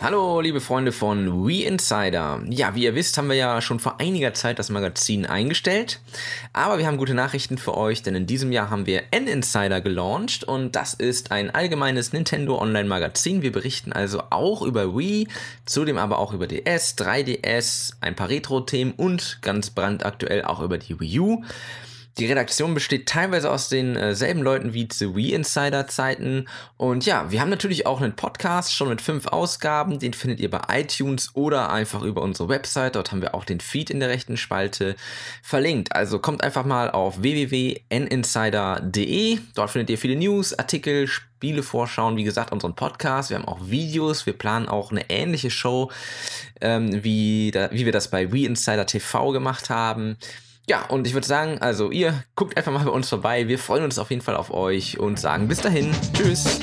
Hallo, liebe Freunde von We Insider. Ja, wie ihr wisst, haben wir ja schon vor einiger Zeit das Magazin eingestellt. Aber wir haben gute Nachrichten für euch, denn in diesem Jahr haben wir N-Insider gelauncht und das ist ein allgemeines Nintendo Online-Magazin. Wir berichten also auch über Wii, zudem aber auch über DS, 3DS, ein paar Retro-Themen und ganz brandaktuell auch über die Wii U. Die Redaktion besteht teilweise aus denselben äh, Leuten wie zu Wii Insider Zeiten. Und ja, wir haben natürlich auch einen Podcast schon mit fünf Ausgaben. Den findet ihr bei iTunes oder einfach über unsere Website. Dort haben wir auch den Feed in der rechten Spalte verlinkt. Also kommt einfach mal auf www.ninsider.de. Dort findet ihr viele News, Artikel, Spiele vorschauen, wie gesagt, unseren Podcast. Wir haben auch Videos. Wir planen auch eine ähnliche Show, ähm, wie, da, wie wir das bei Wii Insider TV gemacht haben. Ja, und ich würde sagen, also ihr guckt einfach mal bei uns vorbei. Wir freuen uns auf jeden Fall auf euch und sagen bis dahin. Tschüss.